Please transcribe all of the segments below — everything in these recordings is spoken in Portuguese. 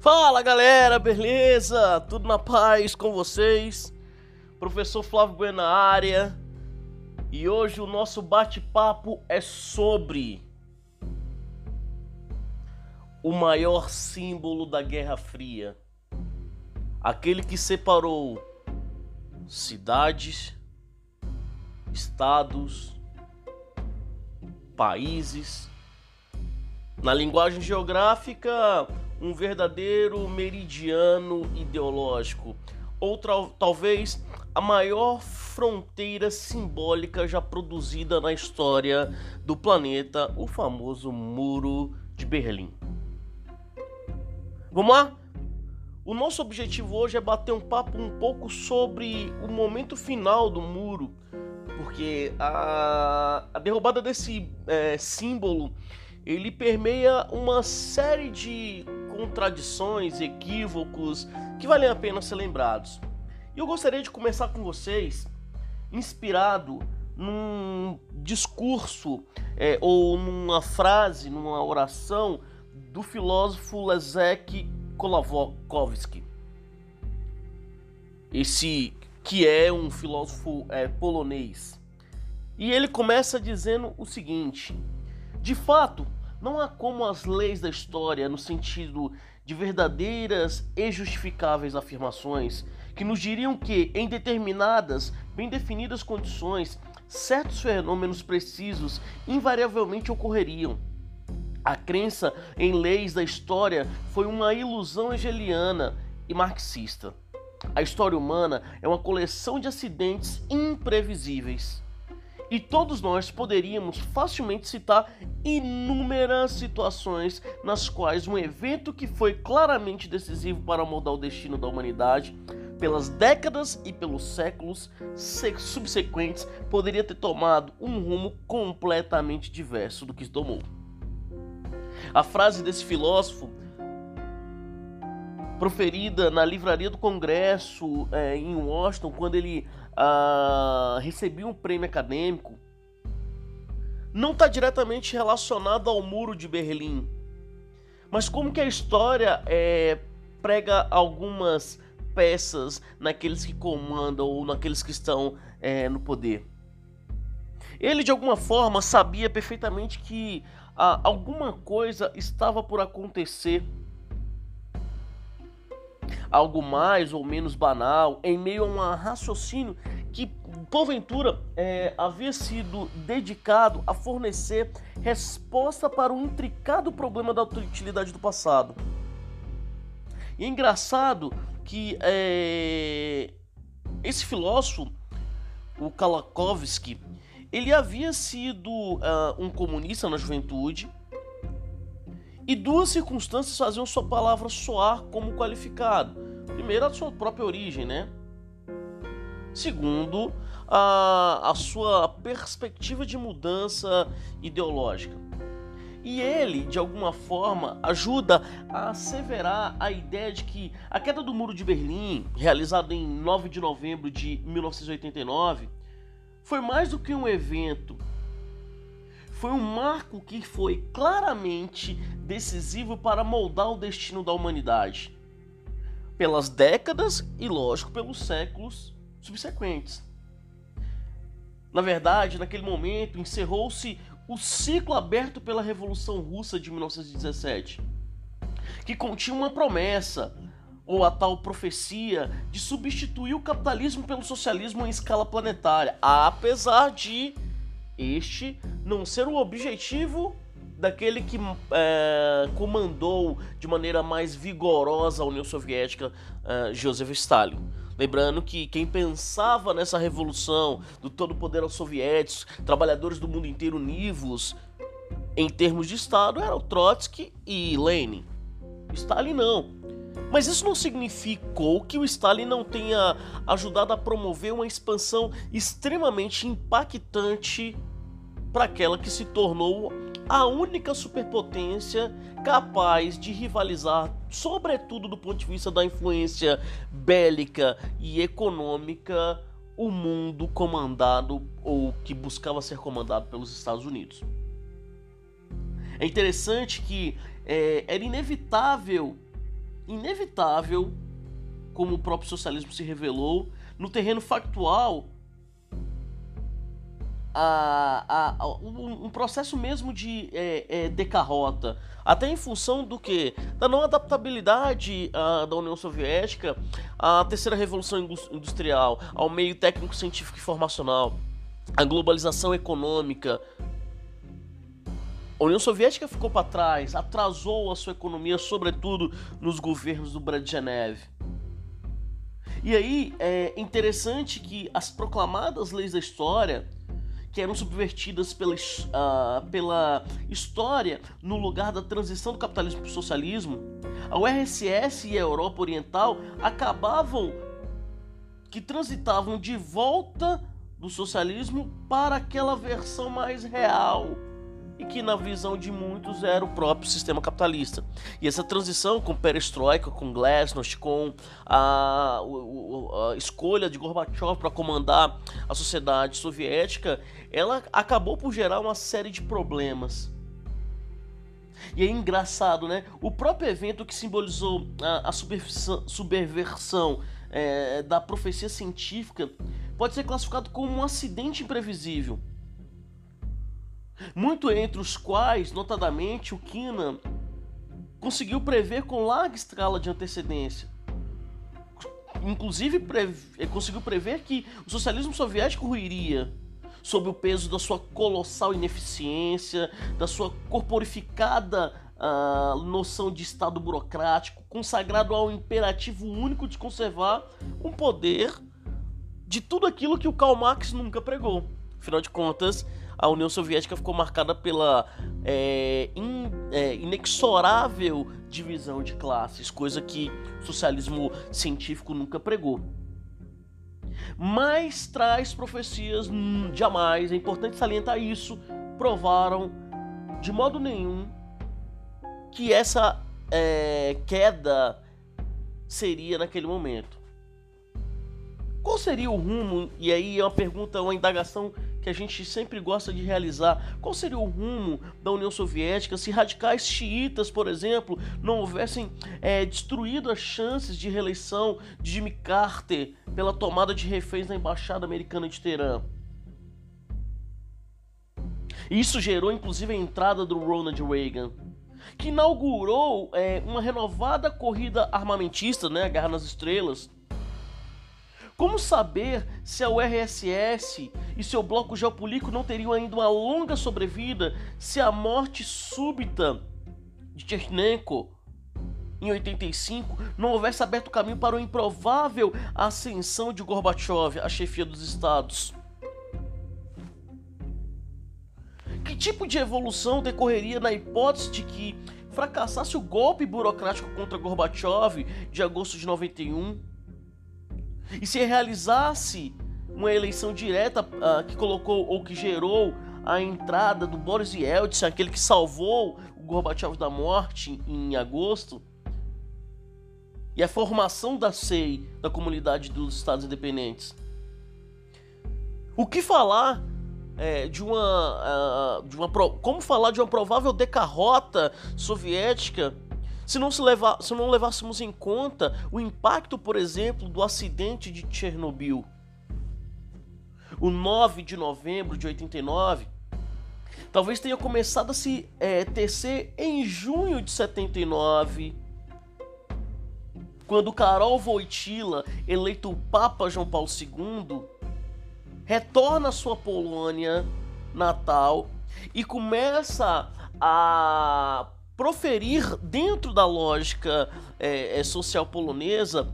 Fala galera, beleza? Tudo na paz com vocês? Professor Flávio Bueno na área. E hoje o nosso bate-papo é sobre o maior símbolo da Guerra Fria. Aquele que separou cidades, estados, países. Na linguagem geográfica, um verdadeiro meridiano ideológico, ou talvez a maior fronteira simbólica já produzida na história do planeta, o famoso Muro de Berlim. Vamos lá? O nosso objetivo hoje é bater um papo um pouco sobre o momento final do muro, porque a, a derrubada desse é, símbolo ele permeia uma série de contradições, equívocos que valem a pena ser lembrados. E eu gostaria de começar com vocês, inspirado num discurso é, ou numa frase, numa oração do filósofo Leszek Kolakowski. Esse que é um filósofo é, polonês. E ele começa dizendo o seguinte: de fato, não há como as leis da história, no sentido de verdadeiras e justificáveis afirmações, que nos diriam que, em determinadas, bem definidas condições, certos fenômenos precisos invariavelmente ocorreriam. A crença em leis da história foi uma ilusão hegeliana e marxista. A história humana é uma coleção de acidentes imprevisíveis. E todos nós poderíamos facilmente citar inúmeras situações nas quais um evento que foi claramente decisivo para moldar o destino da humanidade, pelas décadas e pelos séculos subsequentes, poderia ter tomado um rumo completamente diverso do que tomou. A frase desse filósofo, proferida na livraria do Congresso é, em Washington, quando ele uh, recebi um prêmio acadêmico não está diretamente relacionado ao muro de Berlim, mas como que a história é, prega algumas peças naqueles que comandam ou naqueles que estão é, no poder. Ele de alguma forma sabia perfeitamente que ah, alguma coisa estava por acontecer algo mais ou menos banal, em meio a um raciocínio que, porventura, é, havia sido dedicado a fornecer resposta para o intricado problema da utilidade do passado. E é engraçado que é, esse filósofo, o Kalakovsky, ele havia sido uh, um comunista na juventude, e duas circunstâncias faziam sua palavra soar como qualificado. Primeiro, a sua própria origem, né? Segundo, a, a sua perspectiva de mudança ideológica. E ele, de alguma forma, ajuda a asseverar a ideia de que a queda do Muro de Berlim, realizada em 9 de novembro de 1989, foi mais do que um evento foi um marco que foi claramente decisivo para moldar o destino da humanidade, pelas décadas e, lógico, pelos séculos subsequentes. Na verdade, naquele momento encerrou-se o ciclo aberto pela Revolução Russa de 1917, que continha uma promessa, ou a tal profecia, de substituir o capitalismo pelo socialismo em escala planetária, apesar de este não ser o objetivo daquele que é, comandou de maneira mais vigorosa a União Soviética, é, Joseph Stalin. Lembrando que quem pensava nessa revolução do todo poder aos soviéticos, trabalhadores do mundo inteiro univos em termos de Estado, eram Trotsky e Lenin. Stalin não. Mas isso não significou que o Stalin não tenha ajudado a promover uma expansão extremamente impactante para aquela que se tornou a única superpotência capaz de rivalizar, sobretudo do ponto de vista da influência bélica e econômica, o mundo comandado ou que buscava ser comandado pelos Estados Unidos. É interessante que é, era inevitável inevitável, como o próprio socialismo se revelou, no terreno factual, a, a, a, um, processo mesmo de é, é, decarrota, até em função do que? Da não adaptabilidade uh, da União Soviética à terceira revolução industrial, ao meio técnico, científico e informacional, à globalização econômica. A União Soviética ficou para trás, atrasou a sua economia, sobretudo nos governos do Brezhnev. E aí é interessante que as proclamadas leis da história que eram subvertidas pela, uh, pela história no lugar da transição do capitalismo para o socialismo, a URSS e a Europa Oriental acabavam que transitavam de volta do socialismo para aquela versão mais real e que na visão de muitos era o próprio sistema capitalista. E essa transição com perestroika, com glasnost, com a, a, escolha de Gorbachev para comandar a sociedade soviética, ela acabou por gerar uma série de problemas. E é engraçado, né? O próprio evento que simbolizou a, a subversão é, da profecia científica pode ser classificado como um acidente imprevisível muito entre os quais, notadamente, o Kina conseguiu prever com larga escala de antecedência. Inclusive, preve... conseguiu prever que o socialismo soviético ruiria sob o peso da sua colossal ineficiência, da sua corporificada uh, noção de Estado burocrático, consagrado ao imperativo único de conservar um poder de tudo aquilo que o Karl Marx nunca pregou. Afinal de contas, a União Soviética ficou marcada pela é, in, é, inexorável divisão de classes, coisa que o socialismo científico nunca pregou. Mas traz profecias hum, jamais, é importante salientar isso, provaram de modo nenhum que essa é, queda seria naquele momento. Qual seria o rumo? E aí é uma pergunta, uma indagação que a gente sempre gosta de realizar. Qual seria o rumo da União Soviética se radicais xiitas, por exemplo, não houvessem é, destruído as chances de reeleição de Jimmy Carter pela tomada de reféns na embaixada americana de Teherã? Isso gerou inclusive a entrada do Ronald Reagan, que inaugurou é, uma renovada corrida armamentista, né, a Guerra nas Estrelas, como saber se a URSS e seu bloco geopolítico não teriam ainda uma longa sobrevida se a morte súbita de Chernenko em 85 não houvesse aberto caminho para o improvável ascensão de Gorbachev à chefia dos estados? Que tipo de evolução decorreria na hipótese de que fracassasse o golpe burocrático contra Gorbachev de agosto de 91? E se realizasse uma eleição direta uh, que colocou ou que gerou a entrada do Boris Yeltsin, aquele que salvou o Gorbachev da morte em agosto, e a formação da SEI, da Comunidade dos Estados Independentes. O que falar é, de uma, uh, de uma como falar de uma provável decarrota soviética se não, se, levar, se não levássemos em conta o impacto, por exemplo, do acidente de Chernobyl. O 9 de novembro de 89 talvez tenha começado a se é, tecer em junho de 79, quando Karol Wojtyla, eleito Papa João Paulo II, retorna à sua Polônia natal e começa a proferir dentro da lógica é, é, social polonesa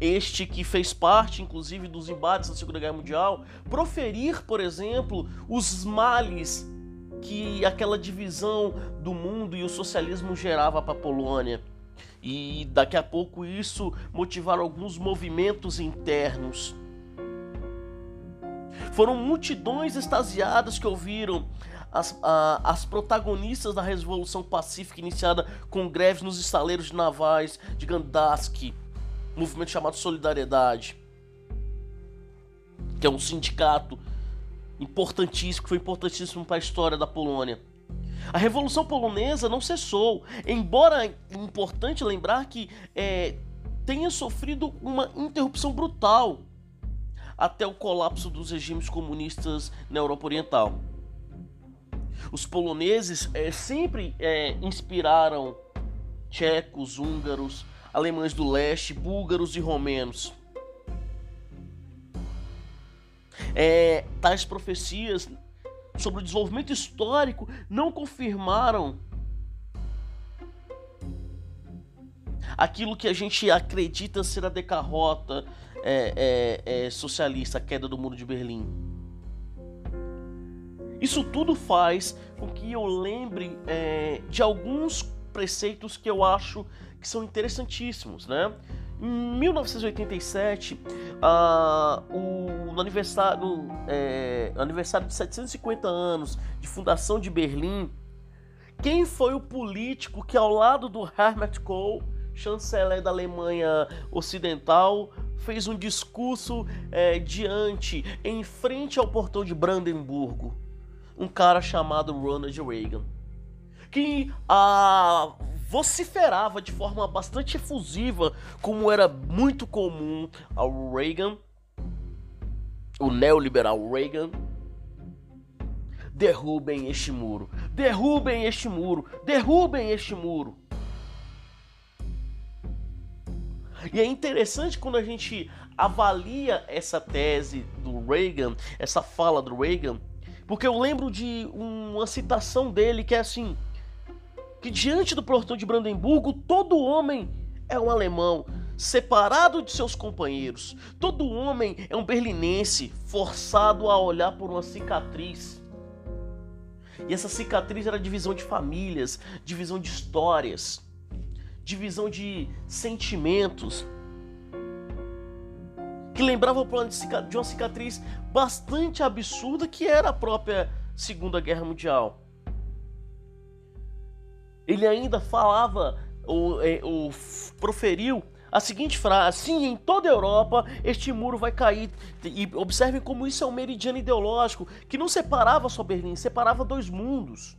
este que fez parte, inclusive, dos embates da Segunda Guerra Mundial, proferir, por exemplo, os males que aquela divisão do mundo e o socialismo gerava para a Polônia. E daqui a pouco isso motivar alguns movimentos internos. Foram multidões extasiadas que ouviram as, a, as protagonistas da Revolução Pacífica iniciada com greves nos estaleiros navais de Gdansk, movimento chamado Solidariedade, que é um sindicato importantíssimo, que foi importantíssimo para a história da Polônia. A Revolução Polonesa não cessou, embora é importante lembrar que é, tenha sofrido uma interrupção brutal até o colapso dos regimes comunistas na Europa Oriental. Os poloneses é, sempre é, inspiraram tchecos, húngaros, alemães do leste, búlgaros e romenos. É, tais profecias sobre o desenvolvimento histórico não confirmaram aquilo que a gente acredita ser a decarrota é, é, é, socialista, a queda do muro de Berlim. Isso tudo faz com que eu lembre é, de alguns preceitos que eu acho que são interessantíssimos, né? Em 1987, uh, o, no aniversário, é, aniversário de 750 anos de fundação de Berlim, quem foi o político que, ao lado do Helmut Kohl, chanceler da Alemanha Ocidental, fez um discurso é, diante, em frente ao portão de Brandemburgo? Um cara chamado Ronald Reagan, que a uh, vociferava de forma bastante efusiva, como era muito comum ao Reagan, o neoliberal Reagan. Derrubem este muro, derrubem este muro, derrubem este muro. E é interessante quando a gente avalia essa tese do Reagan, essa fala do Reagan, porque eu lembro de uma citação dele que é assim: que diante do portão de Brandemburgo todo homem é um alemão, separado de seus companheiros. Todo homem é um berlinense, forçado a olhar por uma cicatriz. E essa cicatriz era divisão de famílias, divisão de histórias, divisão de sentimentos. Que lembrava o plano de uma cicatriz bastante absurda que era a própria Segunda Guerra Mundial ele ainda falava ou, é, ou proferiu a seguinte frase: sim, em toda a Europa este muro vai cair. E observem como isso é um meridiano ideológico que não separava só Berlim, separava dois mundos.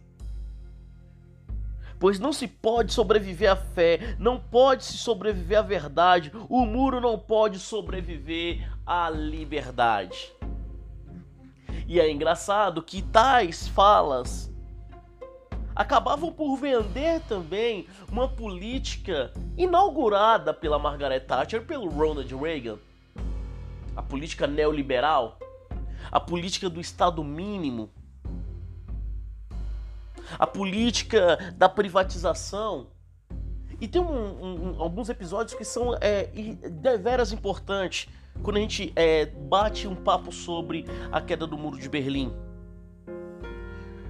Pois não se pode sobreviver à fé, não pode se sobreviver à verdade, o muro não pode sobreviver à liberdade. E é engraçado que tais falas acabavam por vender também uma política inaugurada pela Margaret Thatcher pelo Ronald Reagan. A política neoliberal, a política do Estado mínimo, a política da privatização. E tem um, um, alguns episódios que são é, deveras importantes quando a gente é, bate um papo sobre a queda do Muro de Berlim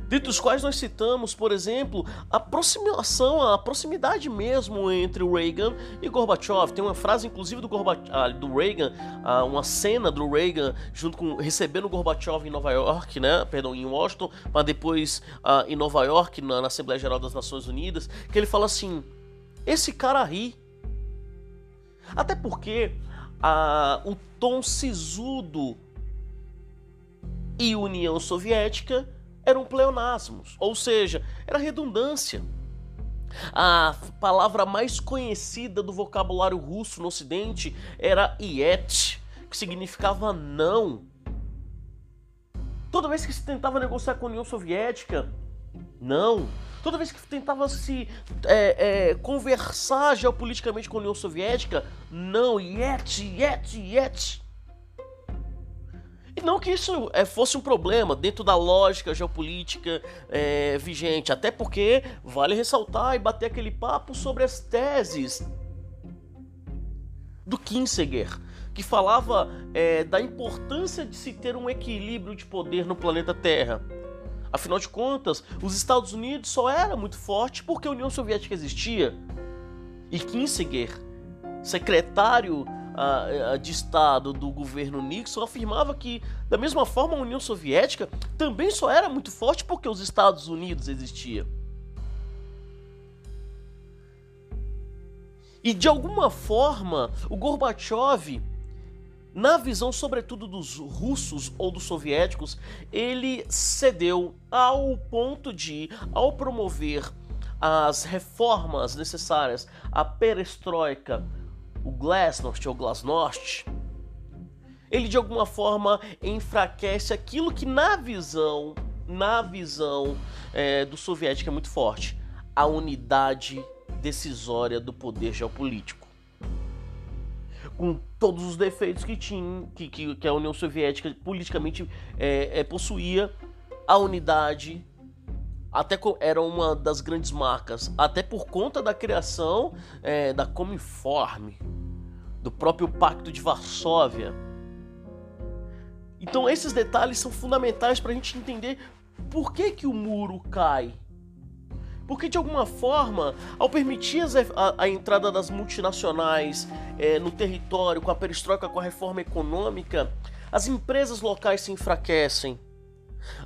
dentre os quais nós citamos, por exemplo, a aproximação, a proximidade mesmo entre Reagan e Gorbachev. Tem uma frase, inclusive, do, ah, do Reagan, ah, uma cena do Reagan junto com recebendo Gorbachev em Nova York, né? Perdão, em Washington, mas depois ah, em Nova York, na, na Assembleia Geral das Nações Unidas, que ele fala assim: esse cara ri. Até porque ah, o tom sisudo e União Soviética eram pleonasmos, ou seja, era redundância. A palavra mais conhecida do vocabulário russo no ocidente era iet, que significava não. Toda vez que se tentava negociar com a União Soviética, não. Toda vez que tentava se é, é, conversar geopoliticamente com a União Soviética, não, yet, yet, yet. E não que isso é, fosse um problema dentro da lógica geopolítica é, vigente, até porque vale ressaltar e bater aquele papo sobre as teses do Kinseger, que falava é, da importância de se ter um equilíbrio de poder no planeta Terra. Afinal de contas, os Estados Unidos só era muito forte porque a União Soviética existia. E Kinseger, secretário de Estado do governo Nixon afirmava que, da mesma forma, a União Soviética também só era muito forte porque os Estados Unidos existiam. E de alguma forma, o Gorbachev, na visão sobretudo dos russos ou dos soviéticos, ele cedeu ao ponto de, ao promover as reformas necessárias, a perestroika, o glasnost ou glasnost, ele de alguma forma enfraquece aquilo que na visão, na visão é, do soviético é muito forte, a unidade decisória do poder geopolítico. Com todos os defeitos que tinha, que, que, que a União Soviética politicamente é, é, possuía, a unidade até era uma das grandes marcas, até por conta da criação é, da Cominform, do próprio Pacto de Varsóvia. Então esses detalhes são fundamentais para a gente entender por que, que o muro cai. Porque de alguma forma, ao permitir a, a entrada das multinacionais é, no território, com a perestroika, com a reforma econômica, as empresas locais se enfraquecem.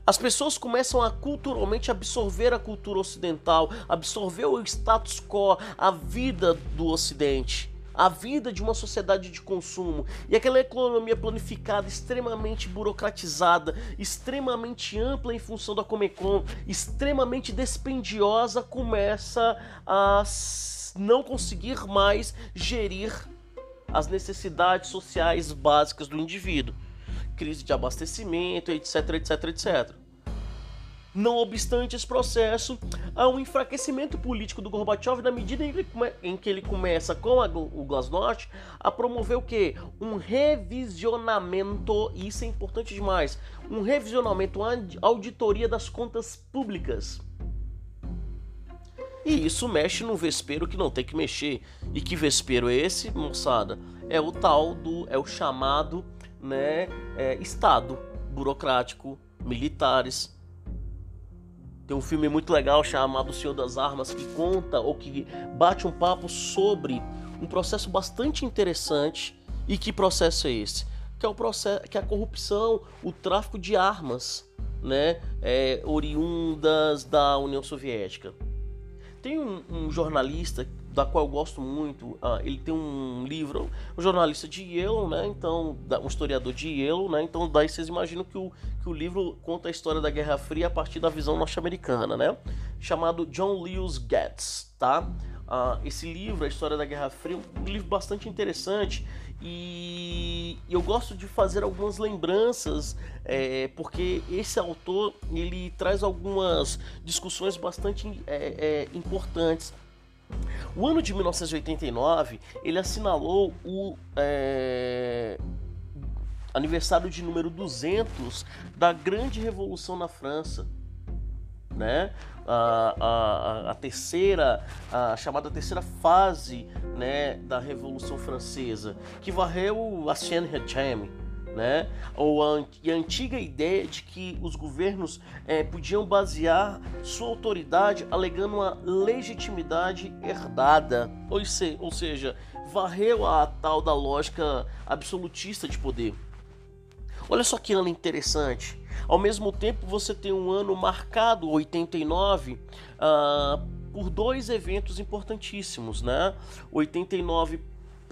As pessoas começam a culturalmente absorver a cultura ocidental, absorver o status quo, a vida do ocidente a vida de uma sociedade de consumo e aquela economia planificada, extremamente burocratizada, extremamente ampla em função da Comecon, extremamente dispendiosa, começa a não conseguir mais gerir as necessidades sociais básicas do indivíduo. Crise de abastecimento, etc, etc, etc. Não obstante esse processo, há um enfraquecimento político do Gorbachev na medida em que ele começa, com a, o Glasnost, a promover o quê? Um revisionamento, e isso é importante demais, um revisionamento, uma auditoria das contas públicas. E isso mexe no vespeiro que não tem que mexer. E que vespeiro é esse, moçada? É o tal do. é o chamado né, é, Estado burocrático, militares, tem um filme muito legal chamado O Senhor das Armas que conta ou que bate um papo sobre um processo bastante interessante. E que processo é esse? Que é o processo, que é a corrupção, o tráfico de armas, né, é, oriundas da União Soviética. Tem um, um jornalista da qual eu gosto muito. Uh, ele tem um livro, um jornalista de Yale, né? Então, um historiador de Yale, né? Então, daí vocês imaginam que o, que o livro conta a história da Guerra Fria a partir da visão norte-americana, né? Chamado John Lewis Getz, tá? Uh, esse livro, a história da Guerra Fria, um livro bastante interessante e eu gosto de fazer algumas lembranças é, porque esse autor ele traz algumas discussões bastante é, é, importantes o ano de 1989 ele assinalou o é, aniversário de número 200 da Grande Revolução na França, né? A, a, a terceira, a chamada terceira fase, né, da Revolução Francesa, que varreu a Seine-Regime né? Ou a, a antiga ideia de que os governos é, podiam basear sua autoridade alegando uma legitimidade herdada, ou, se, ou seja, varreu a tal da lógica absolutista de poder. Olha só que ano interessante. Ao mesmo tempo, você tem um ano marcado, 89, uh, por dois eventos importantíssimos, né? 89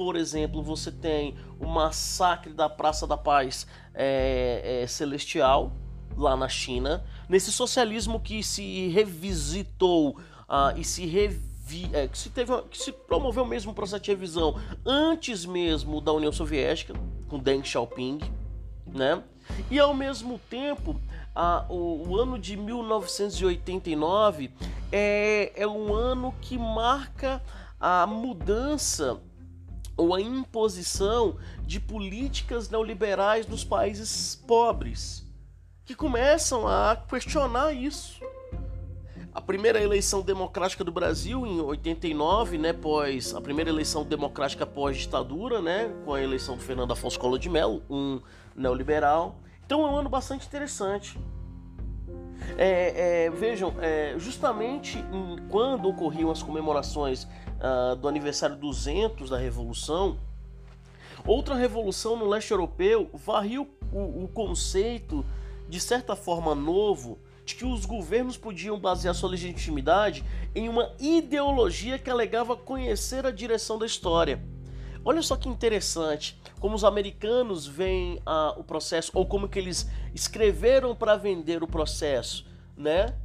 por exemplo, você tem o massacre da Praça da Paz é, é, Celestial, lá na China, nesse socialismo que se revisitou uh, e se revi, é, que, se teve, que se promoveu mesmo um processo de revisão antes mesmo da União Soviética, com Deng Xiaoping, né? E ao mesmo tempo, uh, o, o, ano de 1989 é, é um ano que marca a mudança ou a imposição de políticas neoliberais nos países pobres, que começam a questionar isso. A primeira eleição democrática do Brasil em 89, né, pós a primeira eleição democrática pós ditadura, né, com a eleição do Fernando Afonso Collor de Mello, um neoliberal. Então é um ano bastante interessante. É, é, vejam, é, justamente quando ocorriam as comemorações uh, do aniversário 200 da Revolução, outra revolução no leste europeu varriu o, o conceito, de certa forma novo, de que os governos podiam basear sua legitimidade em uma ideologia que alegava conhecer a direção da história. Olha só que interessante como os americanos veem ah, o processo ou como que eles escreveram para vender o processo, né?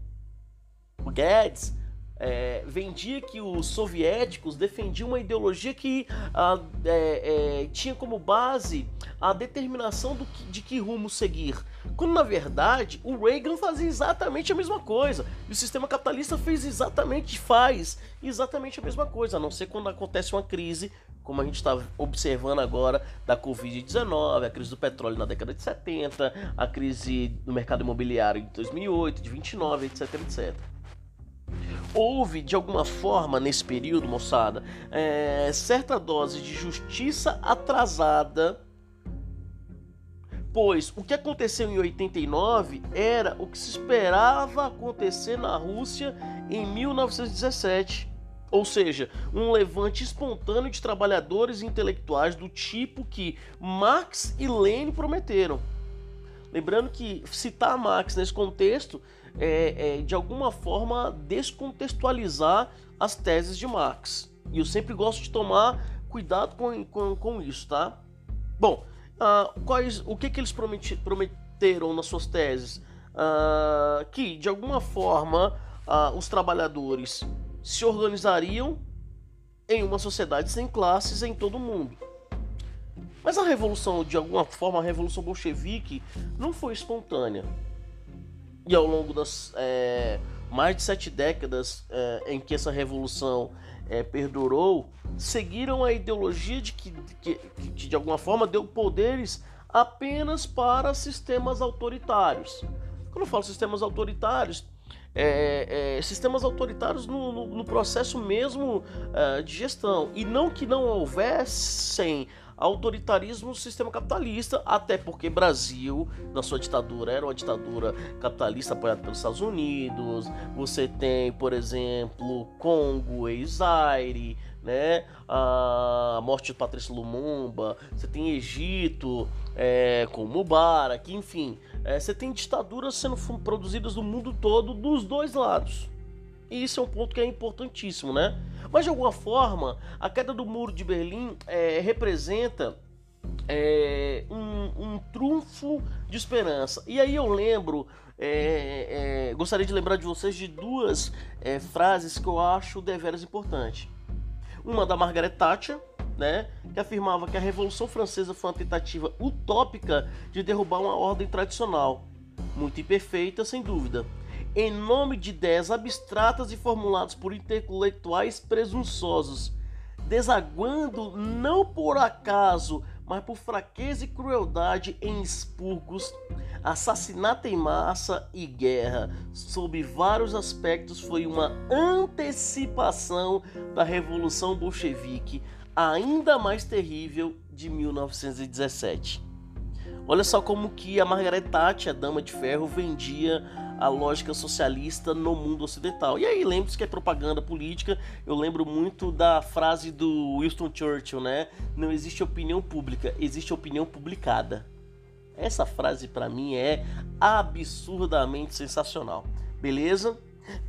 O Guedes é, vendia que os soviéticos defendiam uma ideologia que ah, é, é, tinha como base a determinação que, de que rumo seguir. Quando na verdade o Reagan fazia exatamente a mesma coisa. E o sistema capitalista fez exatamente, faz exatamente a mesma coisa, a não ser quando acontece uma crise, como a gente está observando agora da Covid-19, a crise do petróleo na década de 70, a crise do mercado imobiliário de 2008, de 29, etc, etc houve de alguma forma nesse período, moçada, é, certa dose de justiça atrasada. Pois o que aconteceu em 89 era o que se esperava acontecer na Rússia em 1917. Ou seja, um levante espontâneo de trabalhadores intelectuais do tipo que Marx e Lenin prometeram. Lembrando que citar Marx nesse contexto é, é, de alguma forma descontextualizar as teses de Marx. E eu sempre gosto de tomar cuidado com, com, com isso, tá? Bom, uh, quais, o que, que eles prometi, prometeram nas suas teses? Uh, que, de alguma forma, uh, os trabalhadores se organizariam em uma sociedade sem classes em todo o mundo. Mas a revolução, de alguma forma, a revolução bolchevique não foi espontânea e ao longo das é, mais de sete décadas é, em que essa revolução é, perdurou, seguiram a ideologia de que, que, que, de alguma forma deu poderes apenas para sistemas autoritários. Quando eu falo sistemas autoritários, é, é, sistemas autoritários no, no, no processo mesmo é, de gestão. E não que não houvessem autoritarismo no sistema capitalista, até porque Brasil, na sua ditadura, era uma ditadura capitalista apoiada pelos Estados Unidos. Você tem, por exemplo, Congo, ex-Zaire, né? A morte de Patrícia Lumumba. Você tem Egito é, com Mubarak, enfim. É, você tem ditaduras sendo produzidas no mundo todo dos dois lados. E isso é um ponto que é importantíssimo, né? Mas de alguma forma, a queda do muro de Berlim é, representa é, um, um, trunfo de esperança. E aí eu lembro, é, é gostaria de lembrar de vocês de duas é, frases que eu acho deveras importantes. Uma da Margaret Thatcher, né, que afirmava que a Revolução Francesa foi uma tentativa utópica de derrubar uma ordem tradicional, muito imperfeita, sem dúvida. Em nome de ideias abstratas e formuladas por intelectuais presunçosos, desaguando não por acaso, mas por fraqueza e crueldade em expurgos, assassinato em massa e guerra, sob vários aspectos, foi uma antecipação da Revolução Bolchevique, ainda mais terrível, de 1917. Olha só como que a Margaret Thatcher, a Dama de Ferro, vendia a lógica socialista no mundo ocidental. E aí, lembre-se que é propaganda política. Eu lembro muito da frase do Winston Churchill, né? Não existe opinião pública, existe opinião publicada. Essa frase para mim é absurdamente sensacional. Beleza?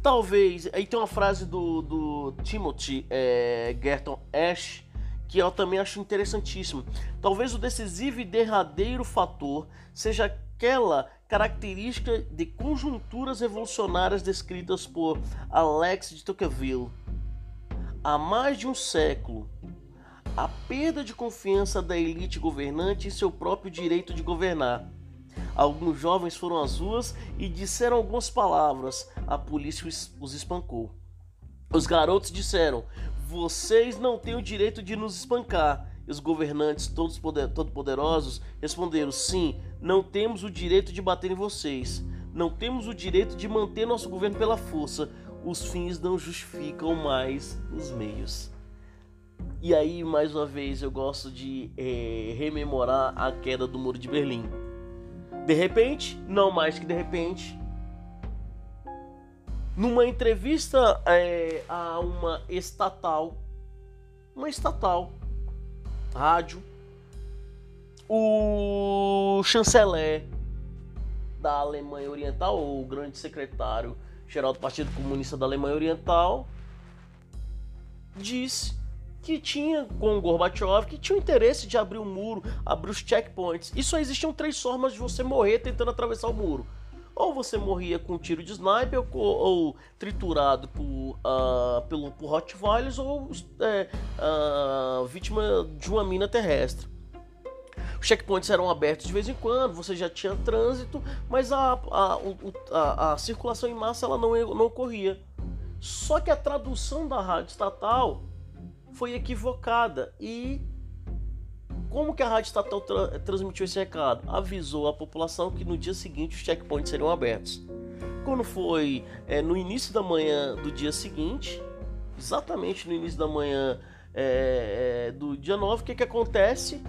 Talvez. Aí tem uma frase do, do Timothy é, Gerton Ash que eu também acho interessantíssimo. Talvez o decisivo e derradeiro fator seja aquela característica de conjunturas revolucionárias descritas por Alex de Tocqueville. Há mais de um século, a perda de confiança da elite governante em seu próprio direito de governar. Alguns jovens foram às ruas e disseram algumas palavras. A polícia os espancou. Os garotos disseram: Vocês não têm o direito de nos espancar. E os governantes, todos poder, todo poderosos, responderam: Sim, não temos o direito de bater em vocês. Não temos o direito de manter nosso governo pela força. Os fins não justificam mais os meios. E aí, mais uma vez, eu gosto de é, rememorar a queda do Muro de Berlim. De repente, não mais que de repente, numa entrevista é, a uma estatal, uma estatal, rádio, o chanceler da Alemanha Oriental, o grande secretário geral do Partido Comunista da Alemanha Oriental, disse que tinha com Gorbachev, que tinha o interesse de abrir o muro, abrir os checkpoints. Só existiam três formas de você morrer tentando atravessar o muro. Ou você morria com um tiro de sniper, ou, ou triturado por, uh, pelo, por Rottweilers, ou é, uh, vítima de uma mina terrestre. Os checkpoints eram abertos de vez em quando, você já tinha trânsito, mas a, a, a, a circulação em massa ela não, não ocorria. Só que a tradução da rádio estatal foi equivocada e como que a rádio estatal tra transmitiu esse recado? Avisou a população que no dia seguinte os checkpoints seriam abertos. Quando foi é, no início da manhã do dia seguinte, exatamente no início da manhã é, é, do dia 9, o que, que acontece?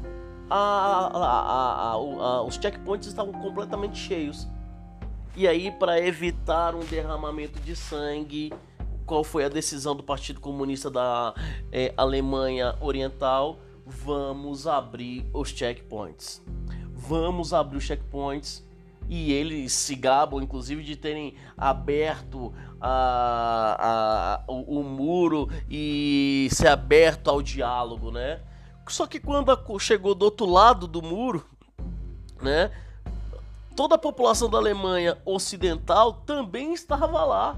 A, a, a, os checkpoints estavam completamente cheios. E aí, para evitar um derramamento de sangue, qual foi a decisão do Partido Comunista da é, Alemanha Oriental? Vamos abrir os checkpoints. Vamos abrir os checkpoints. E eles se gabam, inclusive, de terem aberto a, a, o, o muro e ser aberto ao diálogo, né? Só que quando chegou do outro lado do muro, né? Toda a população da Alemanha Ocidental também estava lá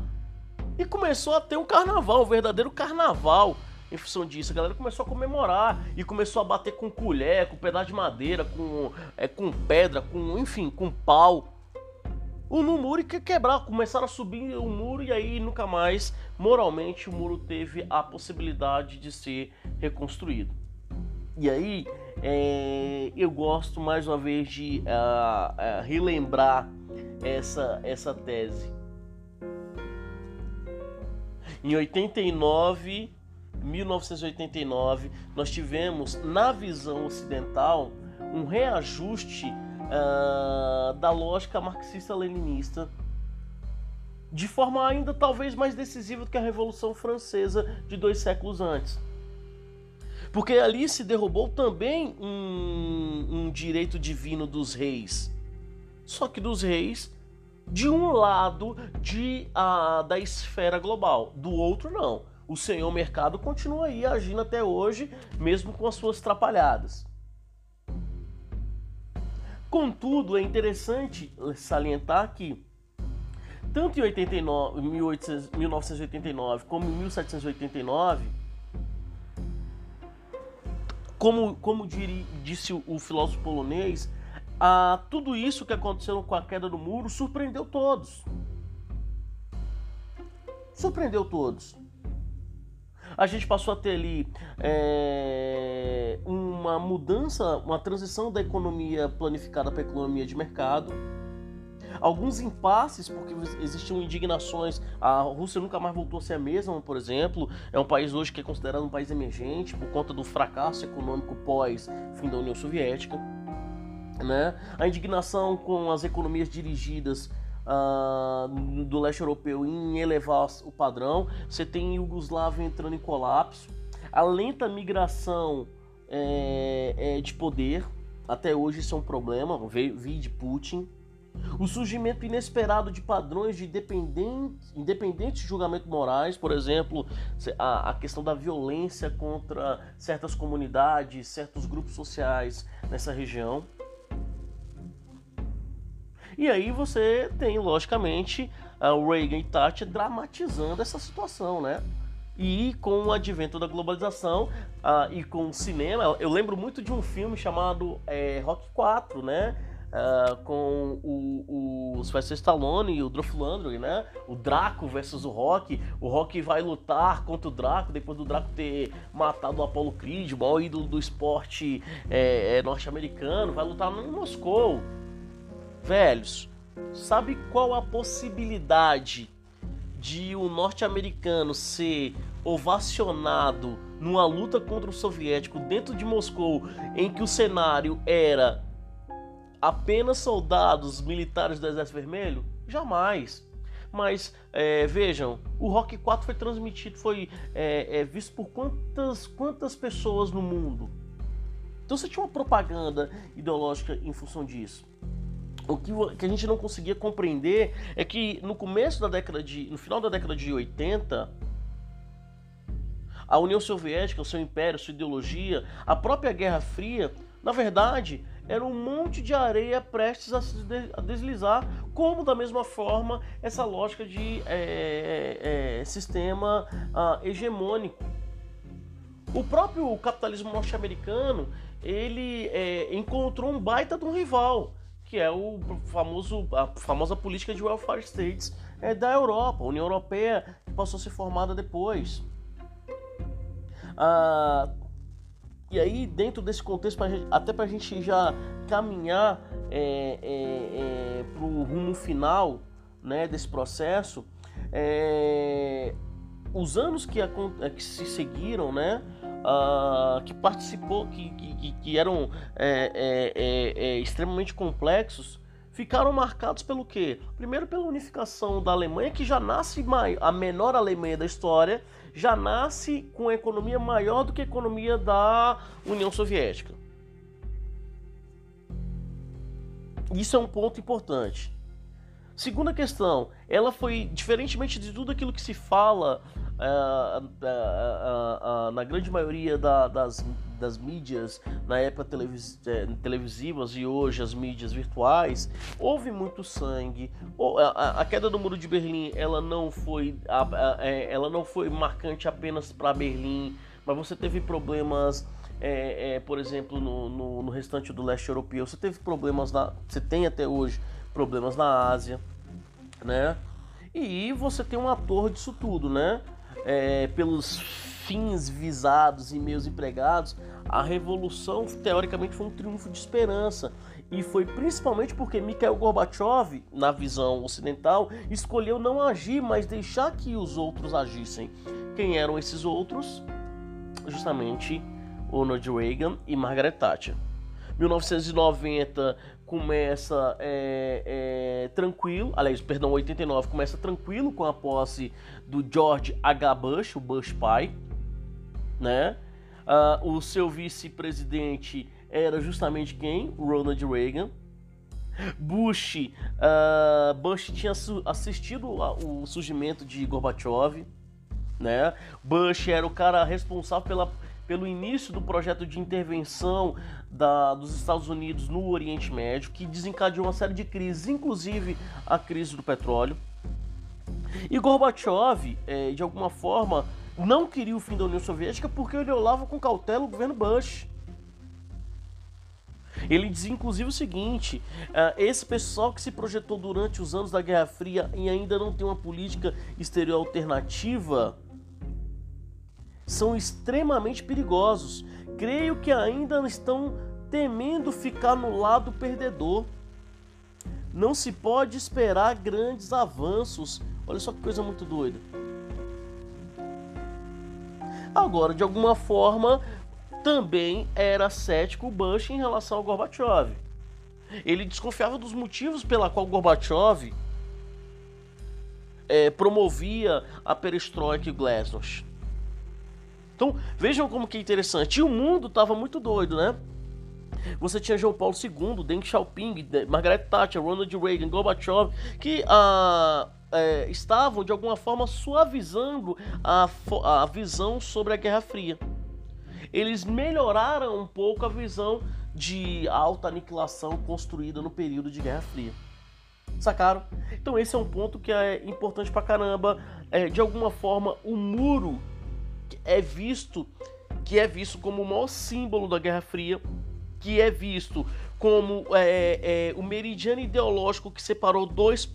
e começou a ter um carnaval, um verdadeiro carnaval em função disso. A galera começou a comemorar e começou a bater com colher, com pedaço de madeira, com, é, com pedra, com enfim, com pau. O no muro que quebrar, começaram a subir o muro e aí nunca mais, moralmente, o muro teve a possibilidade de ser reconstruído. E aí é, eu gosto mais uma vez de uh, uh, relembrar essa, essa tese em 89, 1989, nós tivemos na visão ocidental um reajuste uh, da lógica marxista-leninista de forma ainda talvez mais decisiva do que a Revolução Francesa de dois séculos antes. Porque ali se derrubou também um, um direito divino dos reis. Só que dos reis de um lado de, a, da esfera global, do outro não. O senhor mercado continua aí agindo até hoje, mesmo com as suas trapalhadas. Contudo, é interessante salientar que tanto em 89, 1800, 1989 como em 1789, como, como disse o filósofo polonês, ah, tudo isso que aconteceu com a queda do muro surpreendeu todos. Surpreendeu todos. A gente passou a ter ali é, uma mudança, uma transição da economia planificada para a economia de mercado. Alguns impasses, porque existiam indignações. A Rússia nunca mais voltou a ser a mesma, por exemplo. É um país hoje que é considerado um país emergente por conta do fracasso econômico pós-fim da União Soviética né? A indignação com as economias dirigidas uh, do leste europeu em elevar o padrão. Você tem Iugoslávia entrando em colapso. A lenta migração é, é, de poder, até hoje isso é um problema, vi de Putin. O surgimento inesperado de padrões de independentes independente julgamento morais, por exemplo, a, a, questão da violência contra certas comunidades, certos grupos sociais nessa região. E aí você tem, logicamente, o Reagan e Thatcher dramatizando essa situação, né? E com o advento da globalização uh, e com o cinema, eu lembro muito de um filme chamado é, Rock 4, né? Uh, com o, o Sylvester Stallone e o Dolph Lundgren, né? O Draco versus o Rock. O Rock vai lutar contra o Draco depois do Draco ter matado o Apollo Creed, o maior ídolo do esporte é, é, norte-americano. Vai lutar em Moscou velhos, sabe qual a possibilidade de um norte-americano ser ovacionado numa luta contra o soviético dentro de Moscou, em que o cenário era apenas soldados militares do Exército Vermelho? Jamais. Mas é, vejam, o Rock 4 foi transmitido, foi é, é, visto por quantas, quantas pessoas no mundo? Então você tinha uma propaganda ideológica em função disso o que, que, a gente não conseguia compreender é que no começo da década de. no final da década de 80, a União Soviética, o seu império, sua ideologia, a própria Guerra Fria, na verdade, era um monte de areia prestes a se deslizar, como da mesma forma essa lógica de é, é, sistema ah, hegemônico. O próprio capitalismo norte-americano ele é, encontrou um baita de um rival, que é o famoso, a famosa política de welfare states é, da Europa, União Europeia que passou a ser formada depois. Ah, e aí, dentro desse contexto, pra gente, até para a gente já caminhar é, é, é, para o rumo final né, desse processo, é, os anos que, a, que se seguiram, né, uh, que participou, que, que, que eram é, é, é, é, extremamente complexos, ficaram marcados pelo quê? Primeiro pela unificação da Alemanha, que já nasce a menor Alemanha da história, já nasce com a economia maior do que a economia da União Soviética. Isso é um ponto importante. Segunda questão, ela foi, diferentemente de tudo aquilo que se fala uh, uh, uh, na grande maioria da, das, das mídias, na época televis, eh, televisivas e hoje as mídias virtuais, houve muito sangue. A, a queda do muro de Berlim, ela não foi, eh, ela não foi marcante apenas para Berlim, mas você teve problemas é, é, por exemplo, no, no, no, restante do leste europeu. Você teve problemas na. Você tem até hoje problemas na Ásia, né? E você tem um ator disso tudo, né? É, pelos fins visados e meios empregados, a revolução teoricamente foi um triunfo de esperança. E foi principalmente porque Mikhail Gorbachev, na visão ocidental, escolheu não agir, mas deixar que os outros agissem. Quem eram esses outros? Justamente Ronald Reagan e Margaret Thatcher. 1990 começa é, é, tranquilo, aliás, perdão, 89 começa tranquilo com a posse do George H. Bush, o Bush pai, né? Uh, o seu vice-presidente era justamente quem? Ronald Reagan. Bush, uh, Bush tinha assistido o surgimento de Gorbachev, né? Bush era o cara responsável pela pelo início do projeto de intervenção da, dos Estados Unidos no Oriente Médio, que desencadeou uma série de crises, inclusive a crise do petróleo. E Gorbachev, é, de alguma forma, não queria o fim da União Soviética porque ele olhava com cautela o governo Bush. Ele dizia inclusive o seguinte: uh, esse pessoal que se projetou durante os anos da Guerra Fria e ainda não tem uma política exterior alternativa, são extremamente perigosos. Creio que ainda estão temendo ficar no lado perdedor. Não se pode esperar grandes avanços. Olha só que coisa muito doida. Agora, de alguma forma, também era cético o Bush em relação ao Gorbachev. Ele desconfiava dos motivos pela qual Gorbachev é, promovia a perestroika e o glasnost. Então, vejam como que é interessante. E o mundo estava muito doido, né? Você tinha João Paulo II, Deng Xiaoping, Margaret Thatcher, Ronald Reagan, Gorbachev, que ah, é, estavam de alguma forma suavizando a, a visão sobre a Guerra Fria. Eles melhoraram um pouco a visão de alta aniquilação construída no período de Guerra Fria. Sacaram? Então esse é um ponto que é importante pra caramba. É, de alguma forma, o muro é visto que é visto como o maior símbolo da Guerra Fria, que é visto como é, é, o meridiano ideológico que separou dois,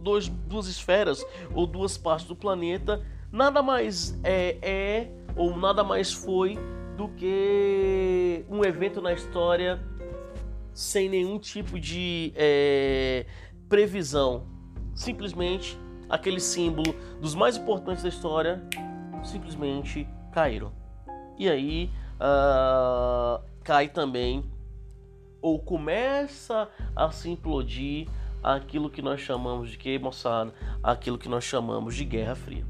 dois, duas esferas ou duas partes do planeta, nada mais é, é ou nada mais foi do que um evento na história sem nenhum tipo de é, previsão. Simplesmente aquele símbolo dos mais importantes da história simplesmente caíram. E aí uh, cai também, ou começa a se implodir aquilo que nós chamamos de que, moçada? Aquilo que nós chamamos de Guerra Fria.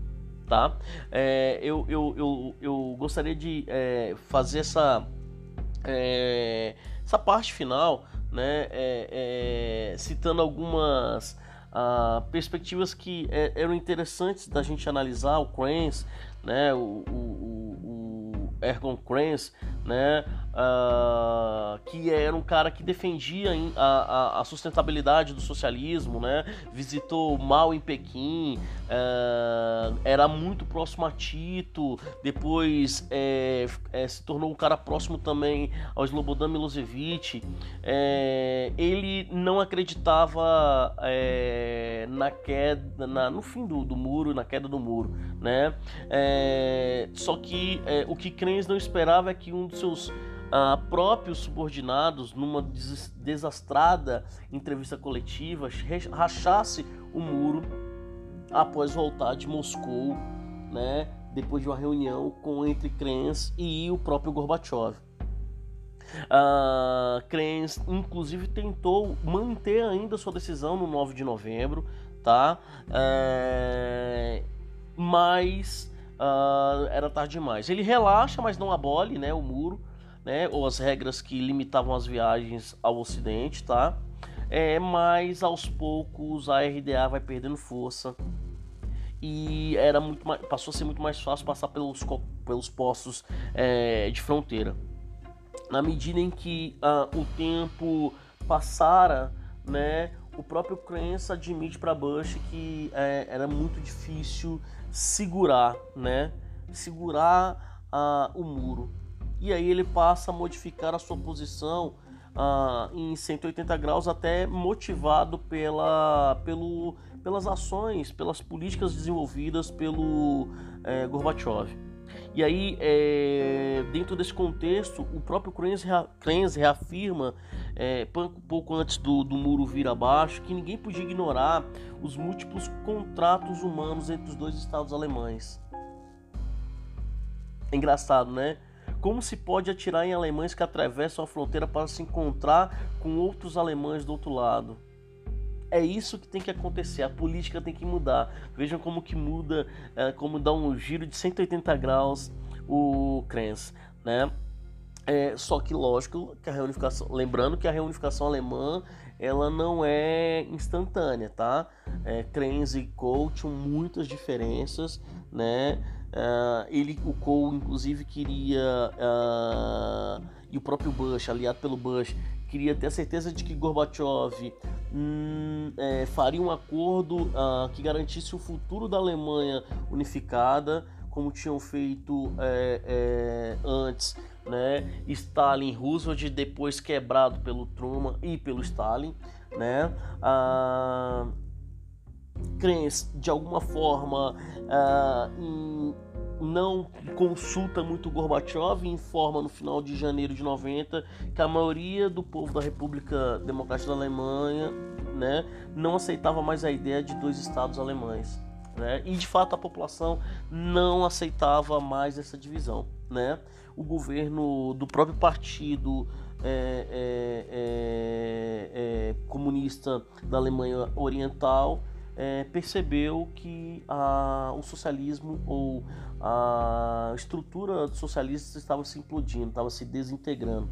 Tá? É, eu, eu, eu, eu gostaria de é, fazer essa, é, essa parte final, né, é, é, citando algumas uh, perspectivas que é, eram interessantes da gente analisar o Kranz, né, o, o, Ergon Krenz, né, uh, que era um cara que defendia a, a, a, sustentabilidade do socialismo, né, visitou Mao em Pequim, uh, era muito próximo a Tito, depois é, é, se tornou um cara próximo também ao Slobodan Milosevic. É, ele não acreditava é, na queda, na, no fim do, do muro, na queda do muro, né? É, só que é, o que Krenz não esperava é que um dos seus uh, próprios subordinados, numa des desastrada entrevista coletiva, rachasse o muro após voltar de Moscou, né? Depois de uma reunião com entre Krenz e o próprio Gorbachev. Uh, inclusive, tentou manter ainda sua decisão no 9 de novembro, tá? Uh, mas uh, era tarde demais. Ele relaxa, mas não abole né, o muro, né, ou as regras que limitavam as viagens ao Ocidente, tá? É, mas aos poucos a RDA vai perdendo força e era muito mais, passou a ser muito mais fácil passar pelos, pelos postos é, de fronteira. Na medida em que uh, o tempo passara, né, o próprio Crença admite para Bush que é, era muito difícil segurar, né? Segurar uh, o muro. E aí ele passa a modificar a sua posição uh, em 180 graus, até motivado pela, pelo, pelas ações, pelas políticas desenvolvidas pelo é, Gorbachev. E aí, é, dentro desse contexto, o próprio Krenz reafirma, é, pouco antes do, do muro vir abaixo, que ninguém podia ignorar os múltiplos contratos humanos entre os dois estados alemães. É engraçado, né? Como se pode atirar em alemães que atravessam a fronteira para se encontrar com outros alemães do outro lado? É isso que tem que acontecer, a política tem que mudar. Vejam como que muda, é, como dá um giro de 180 graus o Krenz, né? É, só que lógico que a reunificação, lembrando que a reunificação alemã ela não é instantânea, tá? É, e tinham muitas diferenças, né? Uh, ele, o Kohl, inclusive, queria uh, e o próprio Bush, aliado pelo Bush, queria ter a certeza de que Gorbachev hum, é, faria um acordo uh, que garantisse o futuro da Alemanha unificada, como tinham feito é, é, antes, né? Stalin, Roosevelt, depois quebrado pelo Truman e pelo Stalin, né? Krenz, de alguma forma, em, não consulta muito Gorbachev e informa no final de janeiro de 90 que a maioria do povo da República Democrática da Alemanha né, não aceitava mais a ideia de dois estados alemães. Né? E de fato a população não aceitava mais essa divisão. Né? O governo do próprio partido é, é, é, é comunista da Alemanha Oriental é, percebeu que a, o socialismo ou a estrutura socialista estava se implodindo, estava se desintegrando.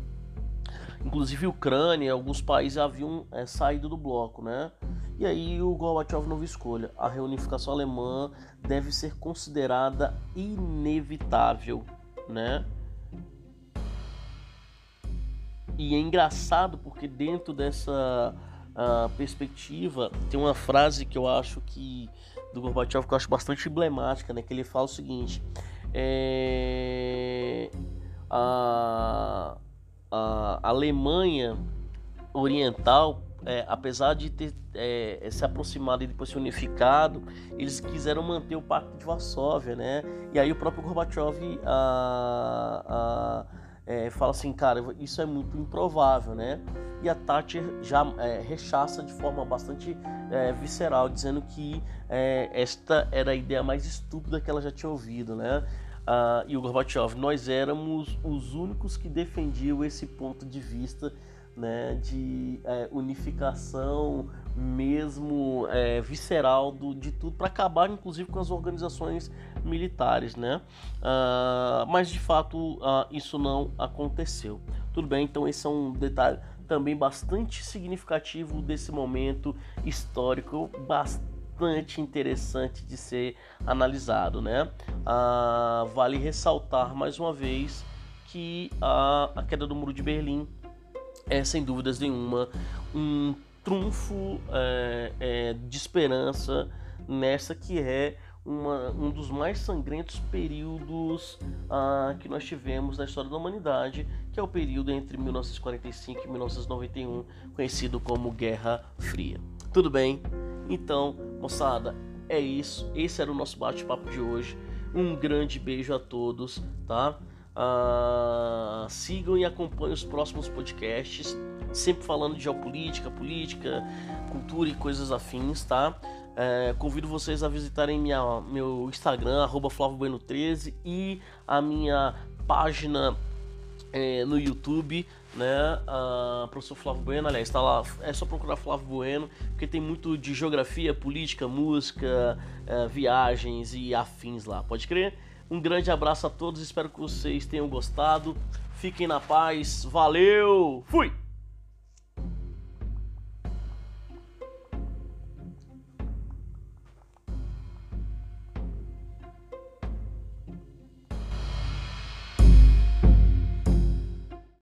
Inclusive, Ucrânia, alguns países haviam saído do bloco, né? E aí o Gorbachev não escolha. A reunificação alemã deve ser considerada inevitável, né? E é engraçado porque dentro dessa uh, perspectiva, tem uma frase que eu acho que do Gorbachev que eu acho bastante emblemática, né? Que ele fala o seguinte: é, a, a Alemanha Oriental, é, apesar de ter é, se aproximado e depois se unificado, eles quiseram manter o Pacto de Varsóvia, né? E aí o próprio Gorbachev a, a é, fala assim, cara, isso é muito improvável, né? E a Tati já é, rechaça de forma bastante é, visceral, dizendo que é, esta era a ideia mais estúpida que ela já tinha ouvido, né? Ah, e o Gorbachev, nós éramos os únicos que defendiam esse ponto de vista né, de é, unificação mesmo é, visceral do, de tudo para acabar inclusive com as organizações militares, né? Uh, mas de fato uh, isso não aconteceu. Tudo bem, então esse é um detalhe também bastante significativo desse momento histórico, bastante interessante de ser analisado, né? Ah, vale ressaltar mais uma vez que a, a queda do muro de Berlim é sem dúvidas nenhuma um trunfo é, é, de esperança nessa que é uma, um dos mais sangrentos períodos ah, que nós tivemos na história da humanidade, que é o período entre 1945 e 1991, conhecido como Guerra Fria. Tudo bem? Então, moçada, é isso. Esse era o nosso bate-papo de hoje. Um grande beijo a todos, tá? Ah, sigam e acompanhem os próximos podcasts, sempre falando de geopolítica, política, cultura e coisas afins, tá? É, convido vocês a visitarem minha, meu Instagram, arroba FlávioBueno13 e a minha página é, no YouTube, né? Uh, professor Flávio Bueno, aliás, está lá, é só procurar Flávio Bueno, porque tem muito de geografia, política, música, uh, viagens e afins lá, pode crer? Um grande abraço a todos, espero que vocês tenham gostado. Fiquem na paz, valeu, fui!